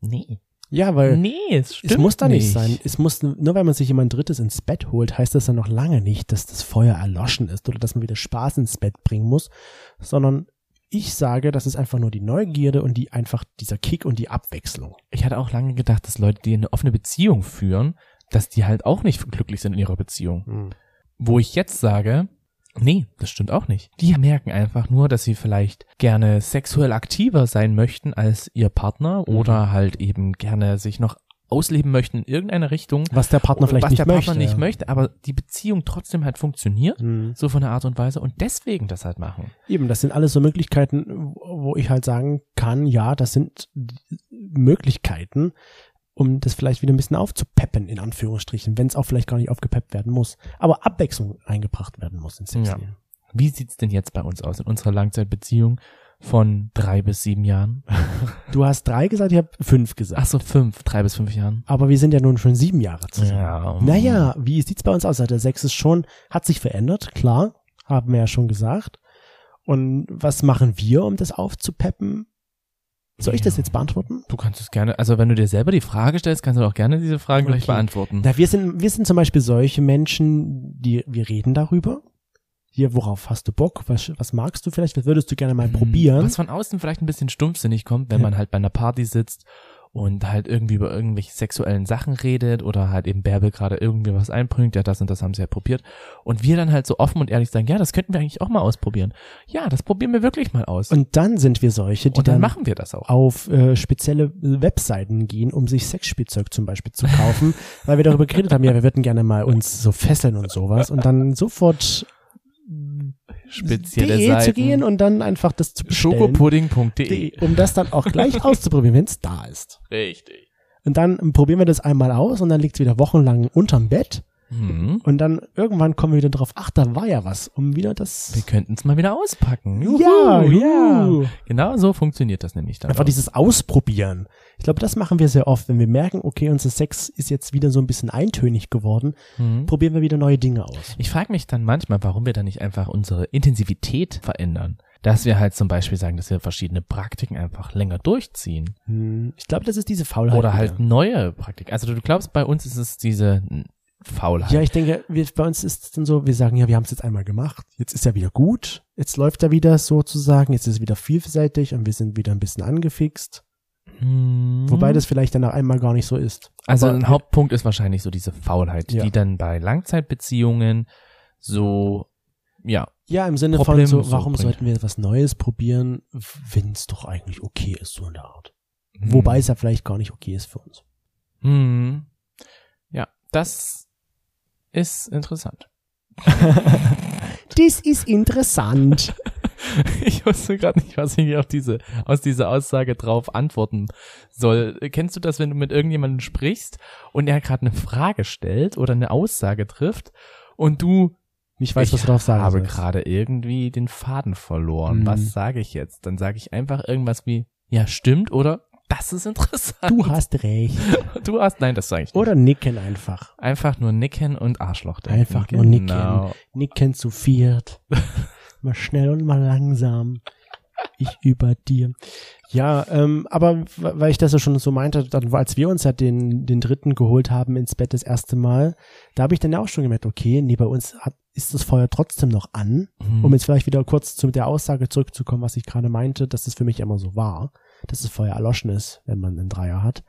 nee, Ja, weil nee, es es muss da nicht nicht sein. Es muss, nur weil man sich jemand Drittes ins Bett holt, heißt das dann noch lange nicht, dass das Feuer erloschen ist oder dass man wieder Spaß ins Bett bringen muss, sondern ich sage, das ist einfach nur die Neugierde und die einfach dieser Kick und die Abwechslung. Ich hatte auch lange gedacht, dass Leute, die eine offene Beziehung führen, dass die halt auch nicht glücklich sind in ihrer Beziehung. Wo ich jetzt sage, nee, das stimmt auch nicht. Die merken einfach nur, dass sie vielleicht gerne sexuell aktiver sein möchten als ihr Partner Mhm. oder halt eben gerne sich noch ausleben möchten in irgendeiner Richtung. Was der Partner vielleicht was nicht der Partner möchte. nicht ja. möchte, aber die Beziehung trotzdem halt funktioniert, Hm. so von der Art und Weise und deswegen das halt machen. Eben, das sind alles so Möglichkeiten, wo ich halt sagen kann, ja, das sind Möglichkeiten, um das vielleicht wieder ein bisschen aufzupeppen, in Anführungsstrichen, wenn es auch vielleicht gar nicht aufgepeppt werden muss. Aber Abwechslung eingebracht werden muss ins Sexleben. Wie sieht's denn jetzt bei uns aus in unserer Langzeitbeziehung von drei bis sieben Jahren? Du hast drei gesagt, ich habe fünf gesagt. Ach so, fünf, drei bis fünf Jahren. Aber wir sind ja nun schon sieben Jahre zusammen. Ja. Naja, wie sieht's bei uns aus? Also Der Sex ist schon, hat sich verändert, klar, haben wir ja schon gesagt. Und was machen wir, um das aufzupeppen? Soll ich das jetzt beantworten? Du kannst es gerne, also wenn du dir selber die Frage stellst, kannst du auch gerne diese Fragen gleich Okay. beantworten. Na, wir sind, wir sind zum Beispiel solche Menschen, die, wir reden darüber. Hier, worauf hast du Bock? Was, was magst du vielleicht? Was würdest du gerne mal probieren? Mhm. Was von außen vielleicht ein bisschen stumpfsinnig kommt, wenn Ja. man halt bei einer Party sitzt und halt irgendwie über irgendwelche sexuellen Sachen redet oder halt eben Bärbel gerade irgendwie was einbringt, ja, das und das haben sie ja probiert. Und wir dann halt so offen und ehrlich sagen, ja, das könnten wir eigentlich auch mal ausprobieren. Ja, das probieren wir wirklich mal aus. Und dann sind wir solche, die Und dann, dann, machen wir das auch. auf äh, spezielle Webseiten gehen, um sich Sexspielzeug zum Beispiel zu kaufen, weil wir darüber geredet haben, ja, wir würden gerne mal uns so fesseln und sowas und dann sofort Spezielle de Seiten. zu gehen und dann einfach das zu bestellen, Schokopudding.de. de, um das dann auch gleich auszuprobieren, wenn es da ist. Richtig. Und dann probieren wir das einmal aus und dann liegt es wieder wochenlang unterm Bett Mhm. und dann irgendwann kommen wir wieder drauf, ach, da war ja was, um wieder das Wir könnten es mal wieder auspacken. Juhu, ja, ja. Genau so funktioniert das nämlich dann. Einfach dieses Ausprobieren. Ich glaube, das machen wir sehr oft, wenn wir merken, okay, unser Sex ist jetzt wieder so ein bisschen eintönig geworden, Mhm. probieren wir wieder neue Dinge aus. Ich frage mich dann manchmal, warum wir dann nicht einfach unsere Intensivität verändern. Dass wir halt zum Beispiel sagen, dass wir verschiedene Praktiken einfach länger durchziehen. Hm, Ich glaube, das ist diese Faulheit. Oder wieder. halt neue Praktiken. Also du glaubst, bei uns ist es diese Faulheit. Ja, ich denke, wir, bei uns ist es dann so, wir sagen, ja, wir haben es jetzt einmal gemacht, jetzt ist ja wieder gut, jetzt läuft er wieder sozusagen, jetzt ist es wieder vielseitig und wir sind wieder ein bisschen angefixt. Hm. Wobei das vielleicht dann auch einmal gar nicht so ist. Also Aber ein Hauptpunkt ist wahrscheinlich so diese Faulheit, Ja. die dann bei Langzeitbeziehungen so, ja, Ja, im Sinne Problem von so, so warum bringt. sollten wir was Neues probieren, wenn es doch eigentlich okay ist, so in der Art. Wobei es ja vielleicht gar nicht okay ist für uns. Hm. Ja, das ist interessant. Das ist interessant. Ich wusste gerade nicht, was ich auf diese, aus dieser Aussage drauf antworten soll. Kennst du das, wenn du mit irgendjemandem sprichst und er gerade eine Frage stellt oder eine Aussage trifft und du Ich weiß, was du drauf sagen habe sollst. gerade irgendwie den Faden verloren. Mhm. Was sage ich jetzt? Dann sage ich einfach irgendwas wie, ja, stimmt oder das ist interessant. Du hast recht. du hast, nein, das sage ich nicht. Oder nicken einfach. Einfach nur nicken und Arschloch denken. Einfach nur genau. Nicken zu viert. mal schnell und mal langsam. Ich über dir. Ja, ähm, aber weil ich das ja schon so meinte, dann, als wir uns ja den, den dritten geholt haben ins Bett das erste Mal, da habe ich dann ja auch schon gemerkt, okay, nee, bei uns hat, ist das Feuer trotzdem noch an, Mhm. um jetzt vielleicht wieder kurz zu der Aussage zurückzukommen, was ich gerade meinte, dass es für mich immer so war, dass das Feuer erloschen ist, wenn man einen Dreier hat.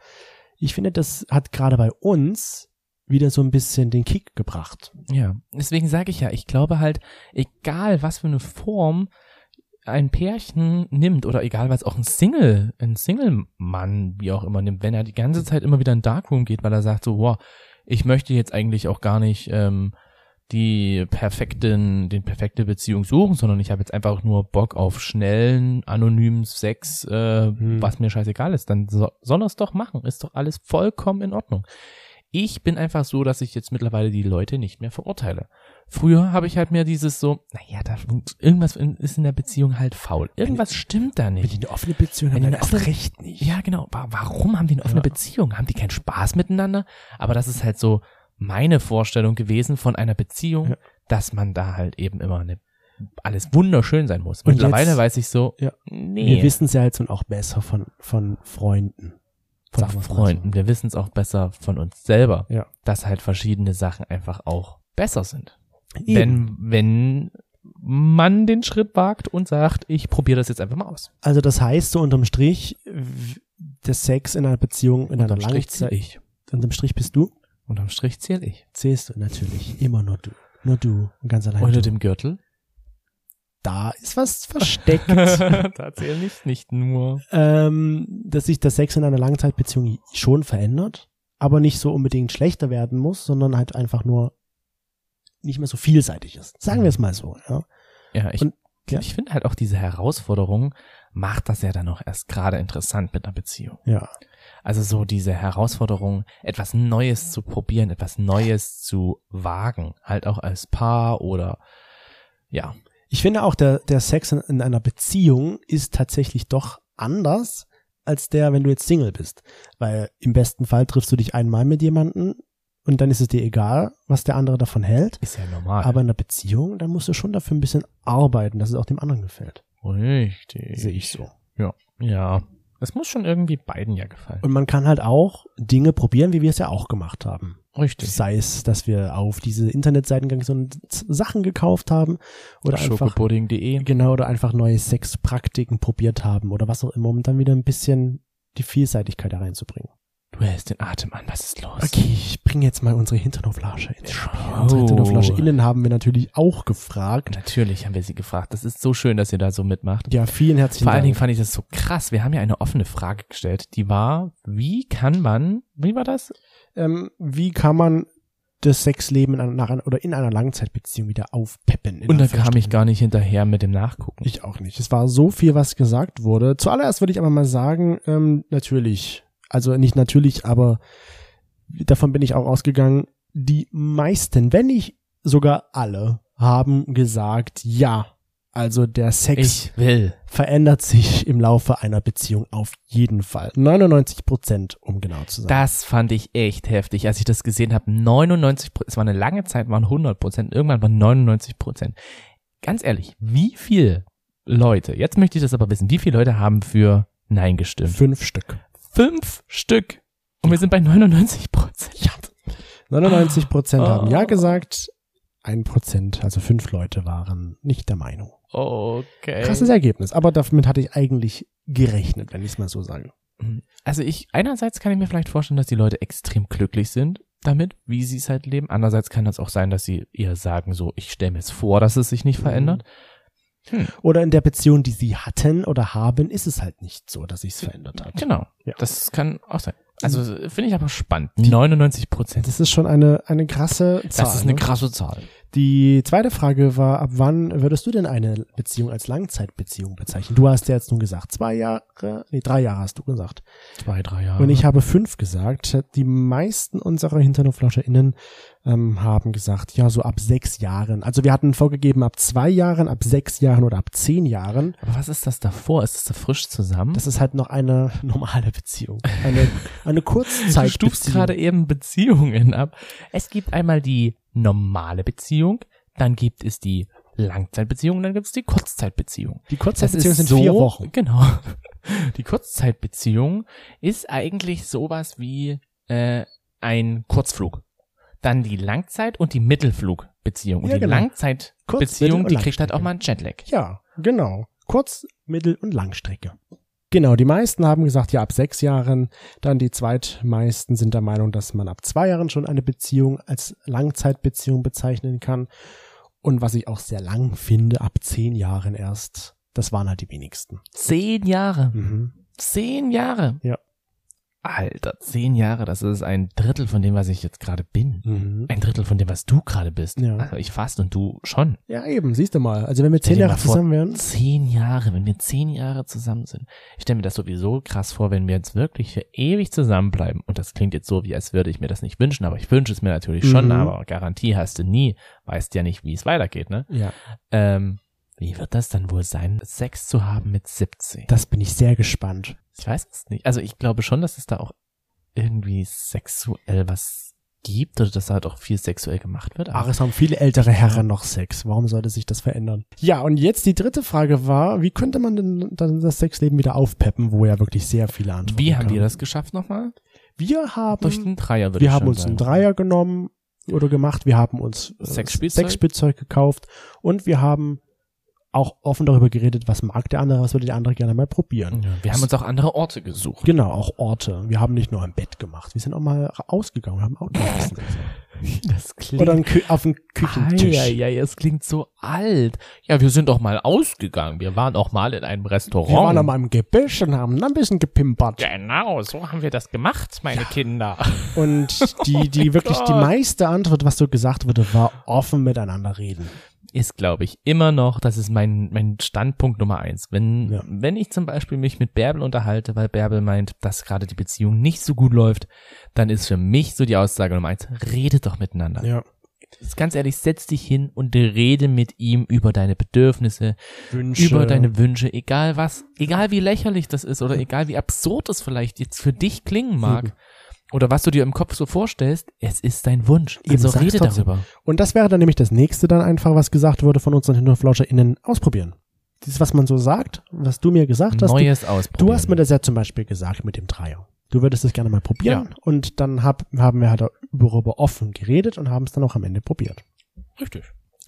Ich finde, das hat gerade bei uns wieder so ein bisschen den Kick gebracht. Ja, deswegen sage ich ja, ich glaube halt, egal was für eine Form ein Pärchen nimmt oder egal was auch ein Single, ein Single-Mann, wie auch immer nimmt, wenn er die ganze Zeit immer wieder in Darkroom geht, weil er sagt so, wow, ich möchte jetzt eigentlich auch gar nicht ähm, die perfekten, den perfekte Beziehung suchen, sondern ich habe jetzt einfach nur Bock auf schnellen, anonymen Sex, äh, Hm. was mir scheißegal ist, dann so, soll es doch machen, ist doch alles vollkommen in Ordnung. Ich bin einfach so, dass ich jetzt mittlerweile die Leute nicht mehr verurteile. Früher habe ich halt mehr dieses so, naja, da irgendwas ist in der Beziehung halt faul. Irgendwas stimmt da Wenn die nicht. eine offene Beziehung Wenn haben, die dann eine erst offene- recht nicht. Ja, genau. Wa- Warum haben die eine offene Ja. Beziehung? Haben die keinen Spaß miteinander? Aber das ist halt so meine Vorstellung gewesen von einer Beziehung, Ja. dass man da halt eben immer eine, alles wunderschön sein muss. Und Mittlerweile jetzt- weiß ich so, Ja. nee. Wir wissen es ja jetzt und auch besser von, von Freunden. von Freunden. Wir wissen es auch besser von uns selber, Ja. dass halt verschiedene Sachen einfach auch besser sind. So. Wenn, wenn man den Schritt wagt und sagt, ich probiere das jetzt einfach mal aus. Also das heißt so unterm Strich, der Sex in einer Beziehung, in einer Unterm Strich Langzeit, ich. unterm Strich bist du, Unterm Strich zähle ich. zählst du natürlich immer nur du. Nur du, und ganz allein Unter dem Gürtel. Da ist was versteckt. da zähle ich nicht nur. ähm, dass sich der Sex in einer Langzeitbeziehung schon verändert, aber nicht so unbedingt schlechter werden muss, sondern halt einfach nur nicht mehr so vielseitig ist. Sagen wir es mal so, ja. Ja, ich, Und- ja. ich finde halt auch diese Herausforderung macht das ja dann auch erst gerade interessant mit einer Beziehung. Ja. Also so diese Herausforderung, etwas Neues zu probieren, etwas Neues zu wagen, halt auch als Paar oder ja, Ich finde auch, der, der Sex in, in einer Beziehung ist tatsächlich doch anders als der, wenn du jetzt Single bist. Weil im besten Fall triffst du dich einmal mit jemandem und dann ist es dir egal, was der andere davon hält. ist ja normal. Aber in einer Beziehung, dann musst du schon dafür ein bisschen arbeiten, dass es auch dem anderen gefällt. richtig. Sehe ich so. Ja. Ja. Es muss schon irgendwie beiden ja gefallen. Und man kann halt auch Dinge probieren, wie wir es ja auch gemacht haben. Richtig. Sei es, dass wir auf diese Internetseiten gegangen sind und Sachen gekauft haben oder einfach genau oder einfach neue Sexpraktiken probiert haben oder was auch immer, um dann wieder ein bisschen die Vielseitigkeit da reinzubringen. Du hältst den Atem an, was ist los? Okay, ich bringe jetzt mal unsere Hinternhoflasche ins Spiel. Oh. Unsere HinternhoflascheInnen haben wir natürlich auch gefragt. Natürlich haben wir sie gefragt. Das ist so schön, dass ihr da so mitmacht. Ja, vielen herzlichen Vor allen Dingen Dank. fand ich das so krass. Wir haben ja eine offene Frage gestellt. Die war, wie kann man, wie war das? ähm, wie kann man das Sexleben in einer, nach einer, oder in einer Langzeitbeziehung wieder aufpeppen? Und da kam ich gar nicht hinterher mit dem Nachgucken. Ich auch nicht. Es war so viel, was gesagt wurde. Zuallererst würde ich aber mal sagen, ähm, natürlich, also nicht natürlich, aber davon bin ich auch ausgegangen, die meisten, wenn nicht sogar alle, haben gesagt, ja, also der Sex ich will. verändert sich im Laufe einer Beziehung auf jeden Fall. 99 Prozent, um genau zu sein. Das fand ich echt heftig, als ich das gesehen habe. 99, Pro- es war eine lange Zeit, waren 100 Prozent, irgendwann waren 99 Prozent. Ganz ehrlich, wie viele Leute, jetzt möchte ich das aber wissen, wie viele Leute haben für Nein gestimmt? Fünf Stück. Fünf Stück. Und wir sind bei 99 Prozent. Ja. 99 Prozent haben Oh. ja gesagt, ein Prozent, also fünf Leute waren nicht der Meinung. Okay. Krasses Ergebnis, aber damit hatte ich eigentlich gerechnet, wenn ich es mal so sage. Also ich, einerseits kann ich mir vielleicht vorstellen, dass die Leute extrem glücklich sind damit, wie sie es halt leben. Andererseits kann das auch sein, dass sie eher sagen so, ich stelle mir es vor, dass es sich nicht Mhm. Verändert. Oder in der Beziehung, die sie hatten oder haben, ist es halt nicht so, dass sich es verändert hat. Genau. Ja. Das kann auch sein. Also finde ich aber spannend. 99 Prozent. Das ist schon eine, eine krasse Zahl. Das ist eine ne? krasse Zahl. Die zweite Frage war, ab wann würdest du denn eine Beziehung als Langzeitbeziehung bezeichnen? Du hast ja jetzt nun gesagt, zwei Jahre, nee, drei Jahre hast du gesagt. Zwei, drei Jahre. Und ich habe fünf gesagt. Die meisten unserer HinternoflauscherInnen ähm, haben gesagt, ja, so ab sechs Jahren. Also wir hatten vorgegeben ab zwei Jahren, ab sechs Jahren oder ab zehn Jahren. aber was ist das davor? Ist das da frisch zusammen? Das ist halt noch eine normale Beziehung. Eine, eine du stufst Kurzzeitbeziehung. gerade eben Beziehungen ab. Es gibt einmal die normale Beziehung, dann gibt es die Langzeitbeziehung dann gibt es die Kurzzeitbeziehung. Die Kurzzeitbeziehung sind so, vier Wochen. Genau. Die Kurzzeitbeziehung ist eigentlich sowas wie äh, ein Kurzflug. Dann die Langzeit- und die Mittelflugbeziehung. Und Ja, die genau. Langzeitbeziehung, die kriegt halt auch mal einen Jetlag. Ja, genau. Kurz-, Mittel- und Langstrecke. Genau, die meisten haben gesagt, ja, ab sechs Jahren. Dann die zweitmeisten sind der Meinung, dass man ab zwei Jahren schon eine Beziehung als Langzeitbeziehung bezeichnen kann. Und was ich auch sehr lang finde, ab zehn Jahren erst. Das waren halt die wenigsten. Zehn Jahre. Mhm. Zehn Jahre. Ja. Alter, zehn Jahre, das ist ein Drittel von dem, was ich jetzt gerade bin. Mhm. Ein Drittel von dem, was du gerade bist. Ja. Also ich fast und du schon. Ja, eben, siehst du mal. Also wenn wir zehn Jahre zusammen wären. Zehn Jahre, wenn wir zehn Jahre zusammen sind. Ich stelle mir das sowieso krass vor, wenn wir jetzt wirklich für ewig zusammenbleiben. Und das klingt jetzt so, wie als würde ich mir das nicht wünschen, aber ich wünsche es mir natürlich schon, Mhm. aber Garantie hast du nie. Weißt ja nicht, wie es weitergeht, ne? Ja, Ähm, wie wird das dann wohl sein, Sex zu haben mit 17? das bin ich sehr gespannt. Ich weiß es nicht. Also ich glaube schon, dass es da auch irgendwie sexuell was gibt oder dass da halt auch viel sexuell gemacht wird. Ach, es haben viele ältere Herren noch Sex. Warum sollte sich das verändern? Ja, und jetzt die dritte Frage war, wie könnte man denn dann das Sexleben wieder aufpeppen, wo ja wirklich sehr viele Antworten wie haben kamen. wir das geschafft nochmal? Wir haben, Durch den Dreier, würde wir ich haben uns sagen. einen Dreier genommen oder gemacht, wir haben uns äh, Sexspielzeug? Sexspielzeug gekauft und wir haben auch offen darüber geredet, was mag der andere, was würde der andere gerne mal probieren. Ja, wir haben uns auch andere Orte gesucht. Genau, auch Orte. Wir haben nicht nur im Bett gemacht, wir sind auch mal ausgegangen, haben auch gegessen. Das klingt Oder ein auf dem Küchentisch. Ja, ja, es klingt so alt. Ja, wir sind doch mal ausgegangen. Wir waren auch mal in einem Restaurant. Wir waren an meinem Gebüsch und haben ein bisschen gepimpert. Genau, so haben wir das gemacht, meine Kinder. Und die, die wirklich die Gott. meiste Antwort, was so gesagt wurde, war offen miteinander reden. Ist, glaube ich, immer noch, das ist mein, mein Standpunkt Nummer eins. Wenn, Ja. wenn ich zum Beispiel mich mit Bärbel unterhalte, weil Bärbel meint, dass gerade die Beziehung nicht so gut läuft, dann ist für mich so die Aussage Nummer eins, redet doch miteinander. Ja. Ganz ehrlich, setz dich hin und rede mit ihm über deine Bedürfnisse, Wünsche. über deine Wünsche, egal was, egal wie lächerlich das ist oder egal wie absurd es vielleicht jetzt für dich klingen mag Eben. Oder was du dir im Kopf so vorstellst, es ist dein Wunsch. Eben, Also rede trotzdem. darüber. Und das wäre dann nämlich das nächste dann einfach, was gesagt wurde von unseren HinterflauscherInnen. Ausprobieren. Dieses, was man so sagt, was du mir gesagt hast. Neues Du, ausprobieren. du hast mir das ja zum Beispiel gesagt mit dem Dreier. Du würdest es gerne mal probieren. Und dann hab, haben wir halt darüber offen geredet und haben es dann auch am Ende probiert. Richtig.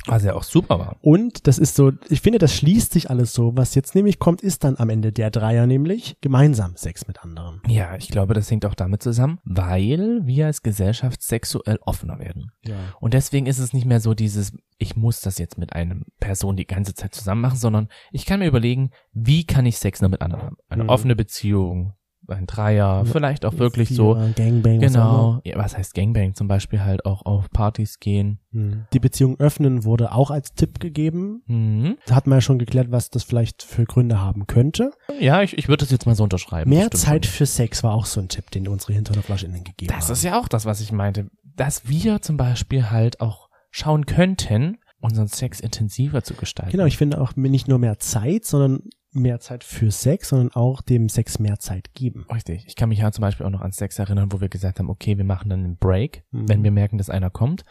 Was ja auch super war. Und das ist so, ich finde, das schließt sich alles so. Was jetzt nämlich kommt, ist dann am Ende der Dreier, nämlich gemeinsam Sex mit anderen. Ja, ich glaube, das hängt auch damit zusammen, weil wir als Gesellschaft sexuell offener werden. Ja. Und deswegen ist es nicht mehr so dieses, ich muss das jetzt mit einer Person die ganze Zeit zusammen machen, sondern ich kann mir überlegen, wie kann ich Sex noch mit anderen haben? Eine Mhm. offene Beziehung, ein Dreier, vielleicht auch wirklich so. Gangbang. was auch Genau. Ja, was heißt Gangbang? Zum Beispiel halt auch auf Partys gehen. Mhm. Die Beziehung öffnen wurde auch als Tipp gegeben. Mhm. Da hat man ja schon geklärt, was das vielleicht für Gründe haben könnte. Ja, ich, ich würde das jetzt mal so unterschreiben. Mehr Das Zeit für Sex war auch so ein Tipp, den unsere HinterflaschInnen gegeben Das haben. ist ja auch das, was ich meinte. Dass wir zum Beispiel halt auch schauen könnten, unseren Sex intensiver zu gestalten. Genau, ich finde auch nicht nur mehr Zeit, sondern mehr Zeit für Sex, sondern auch dem Sex mehr Zeit geben. Richtig. Ich kann mich ja zum Beispiel auch noch an Sex erinnern, wo wir gesagt haben, okay, wir machen dann einen Break, Mhm. wenn wir merken, dass einer kommt.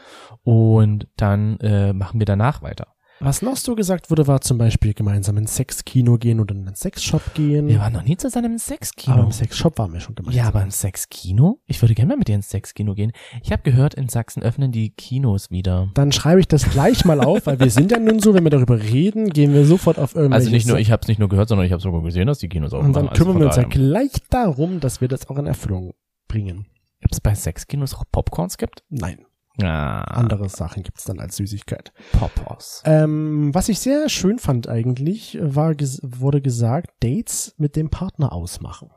Und dann äh, machen wir danach weiter. Was noch so gesagt wurde, war zum Beispiel gemeinsam ins Sexkino gehen oder in einen Sexshop gehen. Wir waren noch nie zusammen im Sexkino. aber im Sexshop waren wir schon gemeinsam. ja, aber im Sexkino? Ich würde gerne mal mit dir ins Sexkino gehen. Ich habe gehört, in Sachsen öffnen die Kinos wieder. Dann schreibe ich das gleich mal auf, weil wir sind ja nun so, wenn wir darüber reden, gehen wir sofort auf irgendwelche Also nicht nur, ich habe es nicht nur gehört, sondern ich habe sogar gesehen, dass die Kinos Und dann aufmachen. kümmern wir uns ja Also gleich darum, dass wir das auch in Erfüllung bringen. Ob es bei Sexkinos auch Popcorns gibt? Nein, Ah, andere Sachen gibt's dann als Süßigkeit. Popos. Ähm, was ich sehr schön fand eigentlich, war, wurde gesagt, Dates mit dem Partner ausmachen.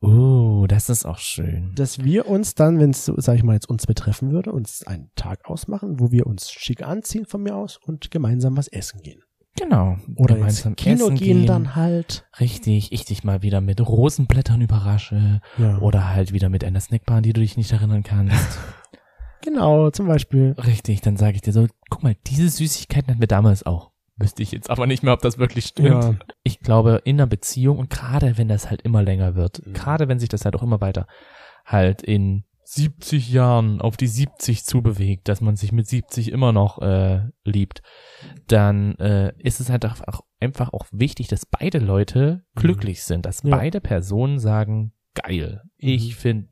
Uh, das ist auch schön. Dass wir uns dann, wenn es, sag ich mal, jetzt uns betreffen würde, uns einen Tag ausmachen, wo wir uns schick anziehen von mir aus und gemeinsam was essen gehen. Genau. Oder Gemeinsam ins Kino essen gehen, dann halt. Richtig, ich dich mal wieder mit Rosenblättern überrasche. Ja. Oder halt wieder mit einer Snackbar, die du dich nicht erinnern kannst. Genau, zum Beispiel. Richtig, dann sage ich dir so, guck mal, diese Süßigkeiten hatten wir damals auch. Wüsste ich jetzt aber nicht mehr, ob das wirklich stimmt. Ja. Ich glaube, in einer Beziehung und gerade wenn das halt immer länger wird, Mhm. gerade wenn sich das halt auch immer weiter halt in 70 Jahren auf die 70 zubewegt, dass man sich mit 70 immer noch äh, liebt, dann äh, ist es halt auch, einfach auch wichtig, dass beide Leute Mhm. glücklich sind, dass Ja. beide Personen sagen, geil, ich Mhm. finde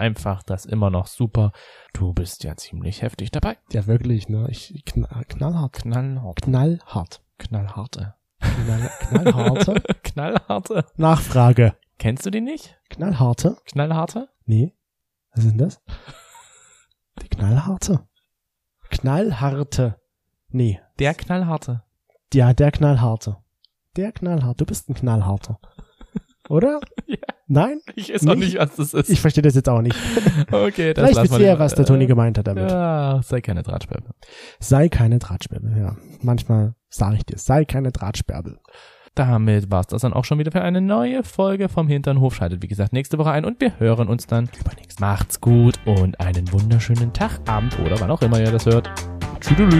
einfach das immer noch super. Du bist ja ziemlich heftig dabei. Ja, wirklich, ne? Ich knall, knallhart. Knallhart. Knallhart. Knallharte. Knall, knallharte. Knallharte. Nachfrage. Kennst du die nicht? Knallharte? Knallharte? Nee. Was ist denn das? Die Knallharte. Knallharte. Nee. Der Knallharte. Ja, der Knallharte. Der Knallharte. Du bist ein Knallharter. Oder? Ja. Nein? Ich weiß auch Nicht? was das ist. Ich verstehe das jetzt auch nicht. okay, das Vielleicht wisst ihr was der Toni gemeint hat damit. Ja, sei keine Drahtsperre. Sei keine Drahtsperbe. Ja. Manchmal sage ich dir, sei keine Drahtsperbe. Damit war's das dann auch schon wieder für eine neue Folge vom Hinternhof. Schaltet wie gesagt nächste Woche ein und wir hören uns dann übernächst. Macht's gut und einen wunderschönen Tag, Abend oder wann auch immer ihr das hört. Tschüss.